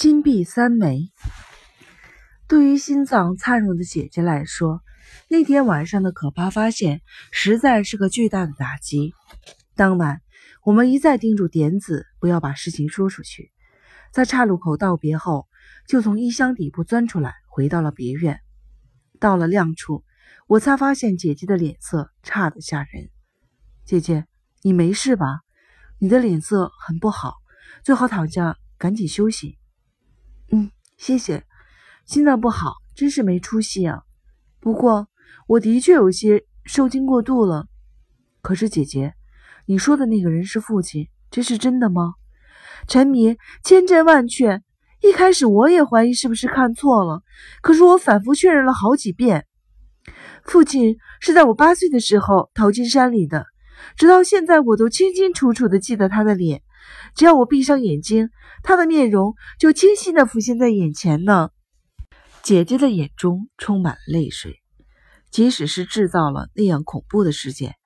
金币三枚。对于心脏灿弱的姐姐来说，那天晚上的可怕发现实在是个巨大的打击。当晚，我们一再叮嘱点子不要把事情说出去。在岔路口道别后，就从衣箱底部钻出来，回到了别院。到了亮处，我才发现姐姐的脸色差得吓人。姐姐，你没事吧？你的脸色很不好，最好躺下，赶紧休息。嗯，谢谢。心脏不好，真是没出息啊。不过我的确有些受惊过度了。可是姐姐，你说的那个人是父亲，这是真的吗？陈迷千真万确。一开始我也怀疑是不是看错了，可是我反复确认了好几遍。父亲是在我八岁的时候逃进山里的，直到现在我都清清楚楚的记得他的脸。只要我闭上眼睛，他的面容就清晰地浮现在眼前呢。姐姐的眼中充满了泪水。即使是制造了那样恐怖的事件，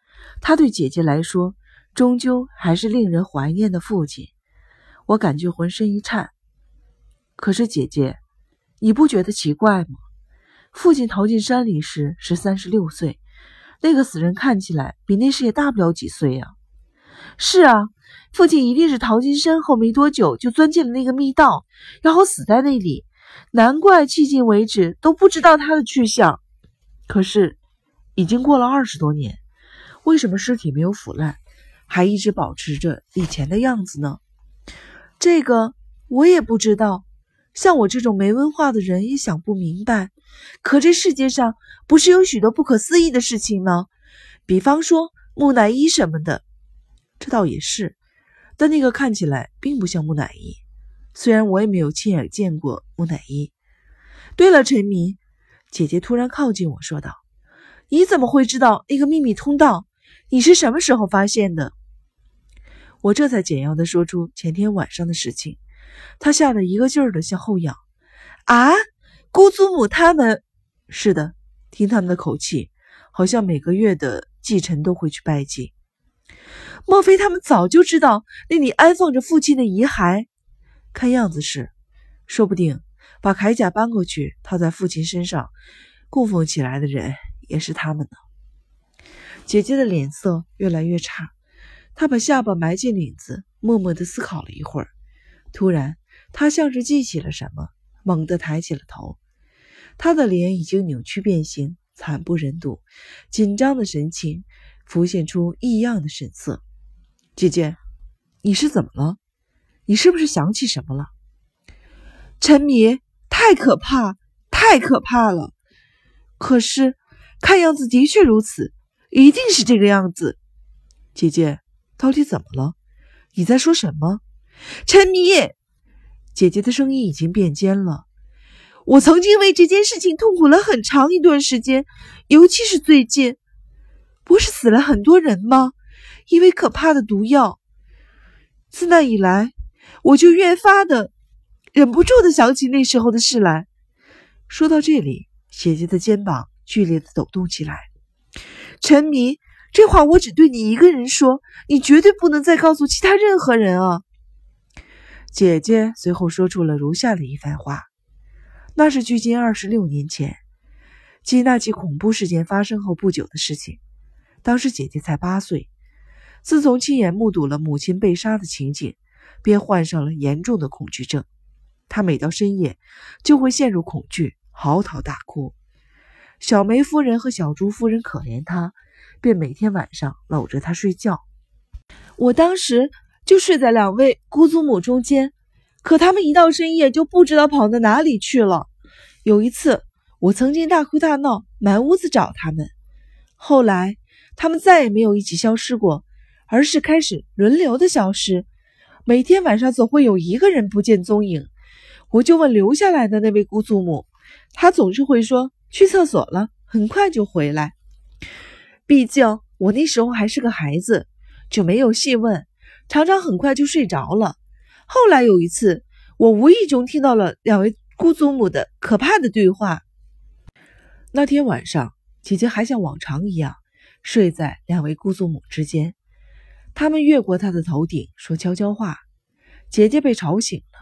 他对姐姐来说，终究还是令人怀念的父亲。我感觉浑身一颤。可是姐姐，你不觉得奇怪吗？父亲逃进山里时是三十六岁，那个死人看起来比那时也大不了几岁呀。是啊，父亲一定是逃进山后没多久就钻进了那个密道，然后死在那里。难怪迄今为止都不知道他的去向。可是，已经过了二十多年，为什么尸体没有腐烂，还一直保持着以前的样子呢？这个我也不知道。像我这种没文化的人也想不明白。可这世界上不是有许多不可思议的事情吗？比方说木乃伊什么的。这倒也是，但那个看起来并不像木乃伊。虽然我也没有亲眼见过木乃伊。对了，陈明，姐姐突然靠近我说道：“你怎么会知道那个秘密通道？你是什么时候发现的？”我这才简要的说出前天晚上的事情。他吓得一个劲儿的向后仰。啊，姑祖母他们？是的，听他们的口气，好像每个月的祭辰都会去拜祭。莫非他们早就知道那里安放着父亲的遗骸？看样子是，说不定把铠甲搬过去套在父亲身上，供奉起来的人也是他们呢。姐姐的脸色越来越差，她把下巴埋进领子，默默地思考了一会儿。突然，她像是记起了什么，猛地抬起了头。她的脸已经扭曲变形，惨不忍睹，紧张的神情浮现出异样的神色。姐姐，你是怎么了？你是不是想起什么了？沉迷太可怕，太可怕了。可是看样子的确如此，一定是这个样子。姐姐，到底怎么了？你在说什么？沉迷，姐姐的声音已经变尖了。我曾经为这件事情痛苦了很长一段时间，尤其是最近，不是死了很多人吗？因为可怕的毒药。自那以来。我就越发的忍不住的想起那时候的事来。说到这里，姐姐的肩膀剧烈的抖动起来。陈迷，这话我只对你一个人说，你绝对不能再告诉其他任何人啊！姐姐随后说出了如下的一番话：那是距今二十六年前，即那起恐怖事件发生后不久的事情。当时姐姐才八岁，自从亲眼目睹了母亲被杀的情景。便患上了严重的恐惧症，他每到深夜就会陷入恐惧，嚎啕大哭。小梅夫人和小朱夫人可怜他，便每天晚上搂着他睡觉。我当时就睡在两位姑祖母中间，可他们一到深夜就不知道跑到哪里去了。有一次，我曾经大哭大闹，满屋子找他们。后来，他们再也没有一起消失过，而是开始轮流的消失。每天晚上总会有一个人不见踪影，我就问留下来的那位姑祖母，她总是会说去厕所了，很快就回来。毕竟我那时候还是个孩子，就没有细问，常常很快就睡着了。后来有一次，我无意中听到了两位姑祖母的可怕的对话。那天晚上，姐姐还像往常一样睡在两位姑祖母之间。他们越过他的头顶说悄悄话，姐姐被吵醒了。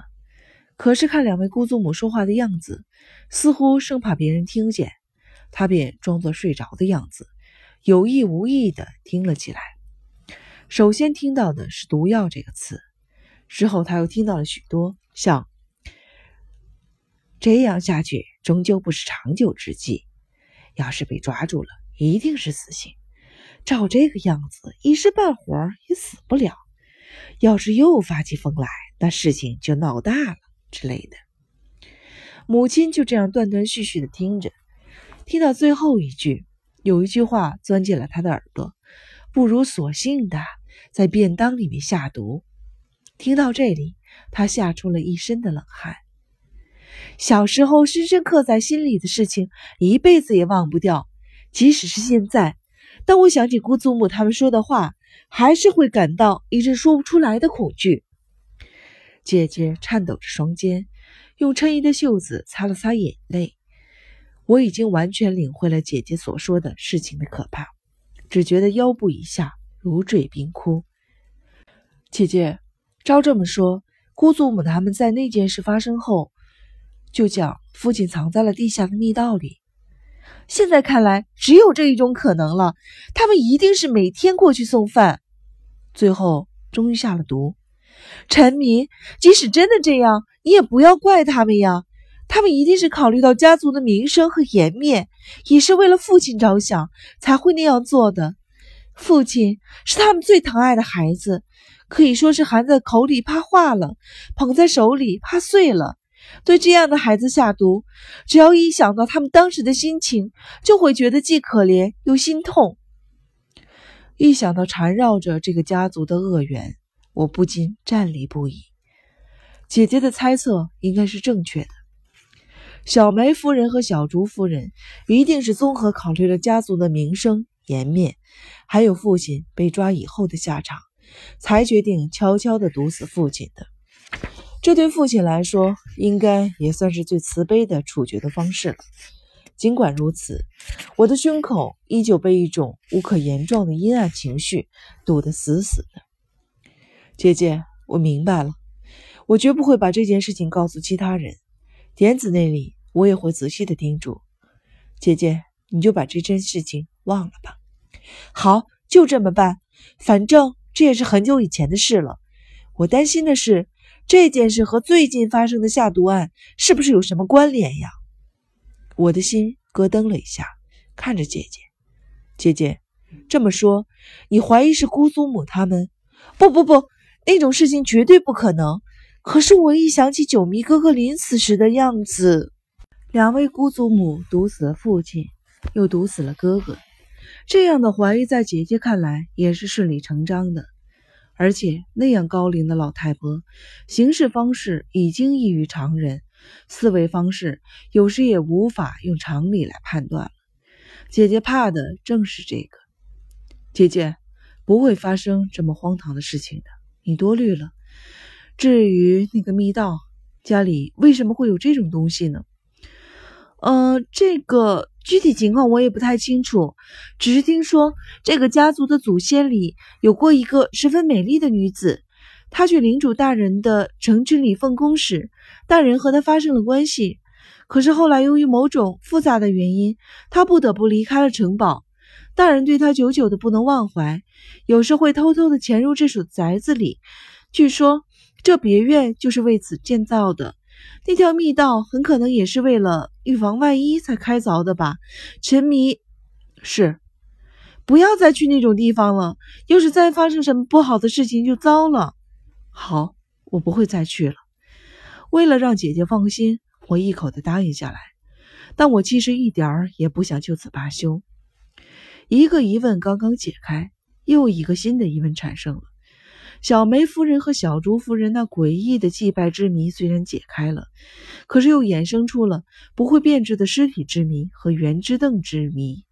可是看两位姑祖母说话的样子，似乎生怕别人听见，他便装作睡着的样子，有意无意地听了起来。首先听到的是“毒药”这个词，之后他又听到了许多像“这样下去终究不是长久之计，要是被抓住了，一定是死刑。照这个样子，一时半会儿也死不了。要是又发起疯来，那事情就闹大了。”之类的，母亲就这样断断续续的听着，听到最后一句，有一句话钻进了他的耳朵：“不如索性的在便当里面下毒。”听到这里，他吓出了一身的冷汗。小时候深深刻在心里的事情，一辈子也忘不掉。即使是现在，当我想起姑祖母他们说的话，还是会感到一阵说不出来的恐惧。姐姐颤抖着双肩，用衬衣的袖子擦了擦眼泪。我已经完全领会了姐姐所说的事情的可怕，只觉得腰部以下如坠冰窟。姐姐，照这么说，姑祖母他们在那件事发生后，就将父亲藏在了地下的密道里。现在看来，只有这一种可能了。他们一定是每天过去送饭，最后终于下了毒。陈明，即使真的这样，你也不要怪他们呀。他们一定是考虑到家族的名声和颜面，也是为了父亲着想才会那样做的。父亲是他们最疼爱的孩子，可以说是含在口里怕化了，捧在手里怕碎了。对这样的孩子下毒，只要一想到他们当时的心情，就会觉得既可怜又心痛。一想到缠绕着这个家族的恶缘。我不禁战栗不已。姐姐的猜测应该是正确的。小梅夫人和小竹夫人一定是综合考虑了家族的名声、颜面，还有父亲被抓以后的下场，才决定悄悄地毒死父亲的。这对父亲来说，应该也算是最慈悲的处决的方式了。尽管如此，我的胸口依旧被一种无可言状的阴暗情绪堵得死死的。姐姐，我明白了，我绝不会把这件事情告诉其他人。点子那里，我也会仔细的叮嘱。姐姐，你就把这件事情忘了吧。好，就这么办。反正这也是很久以前的事了。我担心的是，这件事和最近发生的下毒案是不是有什么关联呀？我的心咯噔了一下，看着姐姐。姐姐，这么说，你怀疑是姑祖母他们？不不不。那种事情绝对不可能。可是我一想起九迷哥哥临死时的样子，两位姑祖母毒死了父亲，又毒死了哥哥，这样的怀疑在姐姐看来也是顺理成章的。而且那样高龄的老太婆，行事方式已经异于常人，思维方式有时也无法用常理来判断了。姐姐怕的正是这个。姐姐不会发生这么荒唐的事情的。你多虑了。至于那个密道，家里为什么会有这种东西呢？呃，这个具体情况我也不太清楚，只是听说这个家族的祖先里有过一个十分美丽的女子，她去领主大人的城池里奉公时，大人和她发生了关系。可是后来由于某种复杂的原因，她不得不离开了城堡。大人对他久久的不能忘怀，有时会偷偷的潜入这所宅子里。据说这别院就是为此建造的，那条密道很可能也是为了预防万一才开凿的吧。沉迷是，不要再去那种地方了。要是再发生什么不好的事情，就糟了。好，我不会再去了。为了让姐姐放心，我一口的答应下来。但我其实一点儿也不想就此罢休。一个疑问刚刚解开，又一个新的疑问产生了。小梅夫人和小竹夫人那诡异的祭拜之谜虽然解开了，可是又衍生出了不会变质的尸体之谜和圆之凳之谜。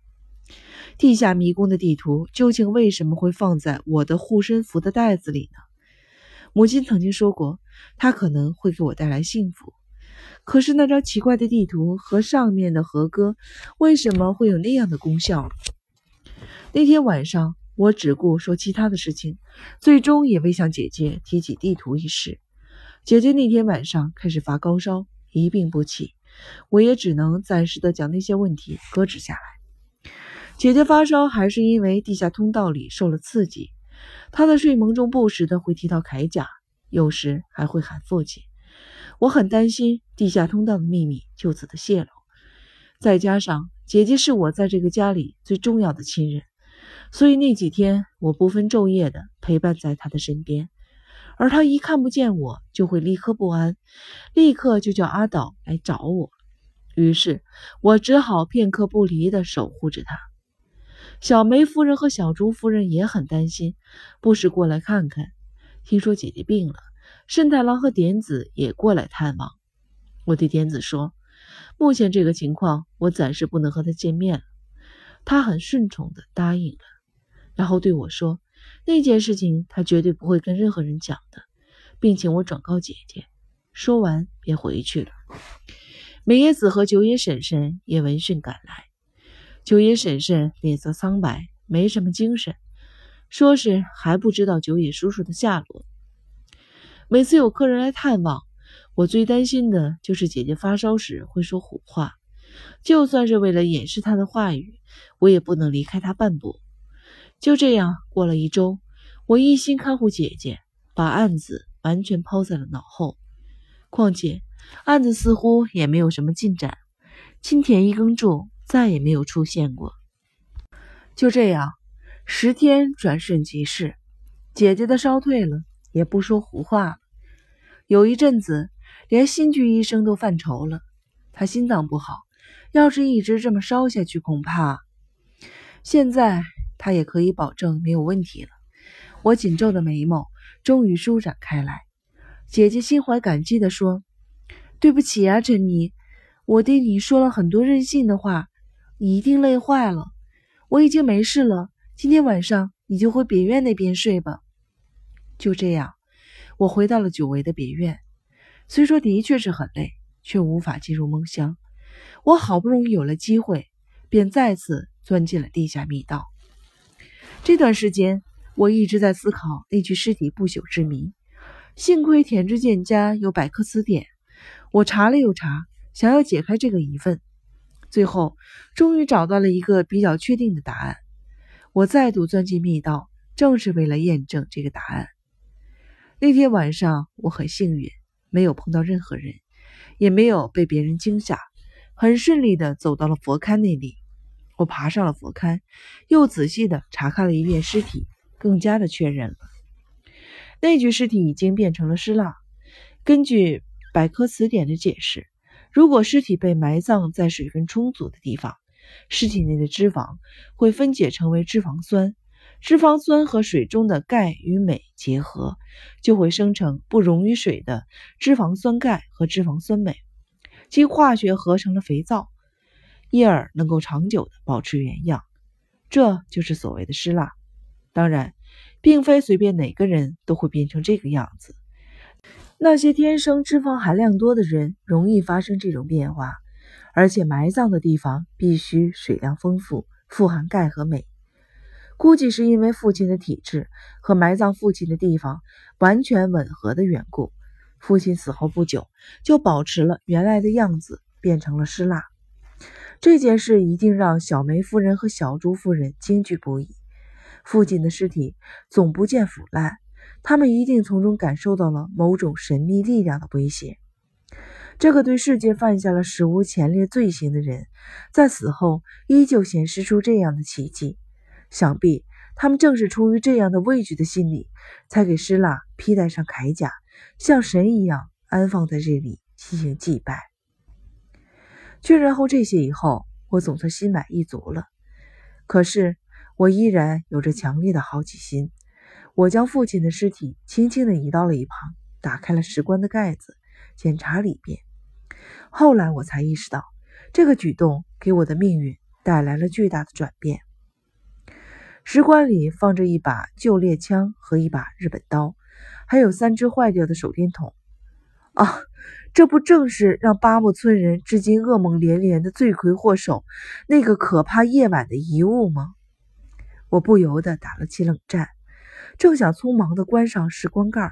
地下迷宫的地图究竟为什么会放在我的护身符的袋子里呢？母亲曾经说过，它可能会给我带来幸福。可是那张奇怪的地图和上面的和歌，为什么会有那样的功效？那天晚上，我只顾说其他的事情，最终也未向姐姐提起地图一事。姐姐那天晚上开始发高烧，一病不起，我也只能暂时的将那些问题搁置下来。姐姐发烧还是因为地下通道里受了刺激，她在睡梦中不时的会提到铠甲，有时还会喊父亲。我很担心地下通道的秘密就此的泄露，再加上姐姐是我在这个家里最重要的亲人，所以那几天我不分昼夜的陪伴在她的身边。而她一看不见我，就会立刻不安，立刻就叫阿岛来找我。于是我只好片刻不离的守护着她。小梅夫人和小朱夫人也很担心，不时过来看看。听说姐姐病了。慎太郎和点子也过来探望。我对点子说：“目前这个情况，我暂时不能和他见面了。”他很顺从地答应了，然后对我说：“那件事情他绝对不会跟任何人讲的，并请我转告姐姐。”说完便回去了。美叶子和九野婶婶也闻讯赶来。九野婶婶脸色苍白，没什么精神，说是还不知道九野叔叔的下落。每次有客人来探望，我最担心的就是姐姐发烧时会说胡话。就算是为了掩饰她的话语，我也不能离开她半步。就这样过了一周，我一心看护姐姐，把案子完全抛在了脑后。况且案子似乎也没有什么进展，青田一耕助再也没有出现过。就这样，十天转瞬即逝，姐姐的烧退了。也不说胡话了。有一阵子，连新居医生都犯愁了。他心脏不好，要是一直这么烧下去，恐怕……现在他也可以保证没有问题了。我紧皱的眉毛终于舒展开来。姐姐心怀感激地说：“对不起啊，珍妮，我对你说了很多任性的话，你一定累坏了。我已经没事了，今天晚上你就回别院那边睡吧。”就这样，我回到了久违的别院。虽说的确是很累，却无法进入梦乡。我好不容易有了机会，便再次钻进了地下密道。这段时间，我一直在思考那具尸体不朽之谜。幸亏田志健家有百科词典，我查了又查，想要解开这个疑问。最后，终于找到了一个比较确定的答案。我再度钻进密道，正是为了验证这个答案。那天晚上我很幸运，没有碰到任何人，也没有被别人惊吓，很顺利的走到了佛龛那里。我爬上了佛龛，又仔细的查看了一遍尸体，更加的确认了那具尸体已经变成了尸蜡。根据百科词典的解释，如果尸体被埋葬在水分充足的地方，尸体内的脂肪会分解成为脂肪酸。脂肪酸和水中的钙与镁结合，就会生成不溶于水的脂肪酸钙和脂肪酸镁，经化学合成了肥皂，因而能够长久的保持原样。这就是所谓的失蜡。当然，并非随便哪个人都会变成这个样子。那些天生脂肪含量多的人容易发生这种变化，而且埋葬的地方必须水量丰富，富含钙和镁。估计是因为父亲的体质和埋葬父亲的地方完全吻合的缘故，父亲死后不久就保持了原来的样子，变成了尸蜡。这件事一定让小梅夫人和小朱夫人惊惧不已。父亲的尸体总不见腐烂，他们一定从中感受到了某种神秘力量的威胁。这个对世界犯下了史无前例罪行的人，在死后依旧显示出这样的奇迹。想必他们正是出于这样的畏惧的心理，才给施拉披戴上铠甲，像神一样安放在这里进行祭拜。确认后这些以后，我总算心满意足了。可是我依然有着强烈的好奇心。我将父亲的尸体轻轻地移到了一旁，打开了石棺的盖子，检查里边。后来我才意识到，这个举动给我的命运带来了巨大的转变。石棺里放着一把旧猎枪和一把日本刀，还有三只坏掉的手电筒。啊，这不正是让八木村人至今噩梦连连的罪魁祸首——那个可怕夜晚的遗物吗？我不由得打了起冷战，正想匆忙地关上石棺盖，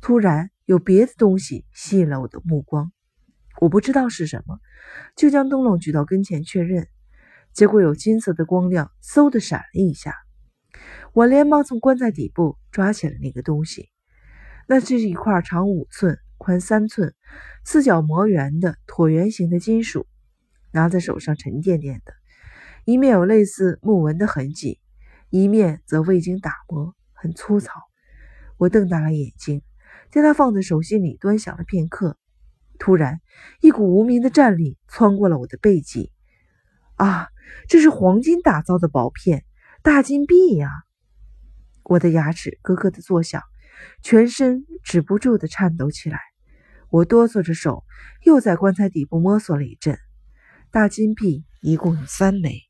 突然有别的东西吸引了我的目光，我不知道是什么，就将灯笼举到跟前确认，结果有金色的光亮，嗖的闪了一下。我连忙从棺材底部抓起了那个东西，那是一块长五寸、宽三寸、四角磨圆的椭圆形的金属，拿在手上沉甸甸的，一面有类似木纹的痕迹，一面则未经打磨，很粗糙。我瞪大了眼睛，将它放在手心里端详了片刻，突然，一股无名的战栗窜过了我的背脊。啊，这是黄金打造的薄片，大金币呀！我的牙齿咯咯的作响，全身止不住的颤抖起来。我哆嗦着手，又在棺材底部摸索了一阵。大金币一共有三枚。